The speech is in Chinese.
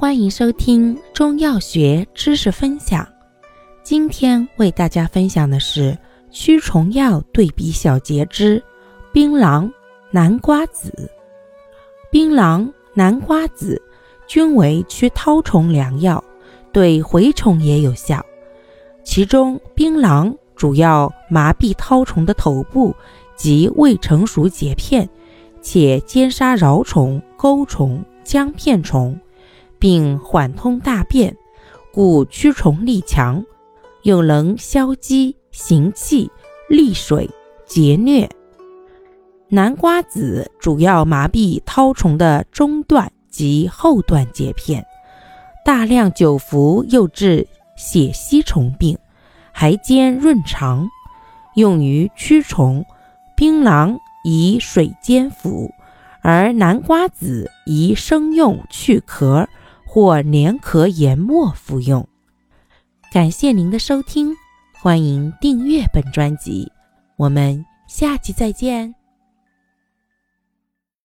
欢迎收听中药学知识分享。今天为大家分享的是驱虫药对比小节之槟榔、南瓜子。槟榔、南瓜子均为驱绦虫良药，对蛔虫也有效。其中，槟榔主要麻痹绦虫的头部及未成熟节片，且兼杀蛲虫、钩虫、姜片虫。并缓通大便，故驱虫力强，又能消积行气、利水、节疟。南瓜子主要麻痹绦虫的中段及后段节片，大量久服又治血吸虫病，还兼润肠，用于驱虫。槟榔宜水煎服，而南瓜子宜生用去壳。或连壳研末服用。感谢您的收听，欢迎订阅本专辑，我们下期再见。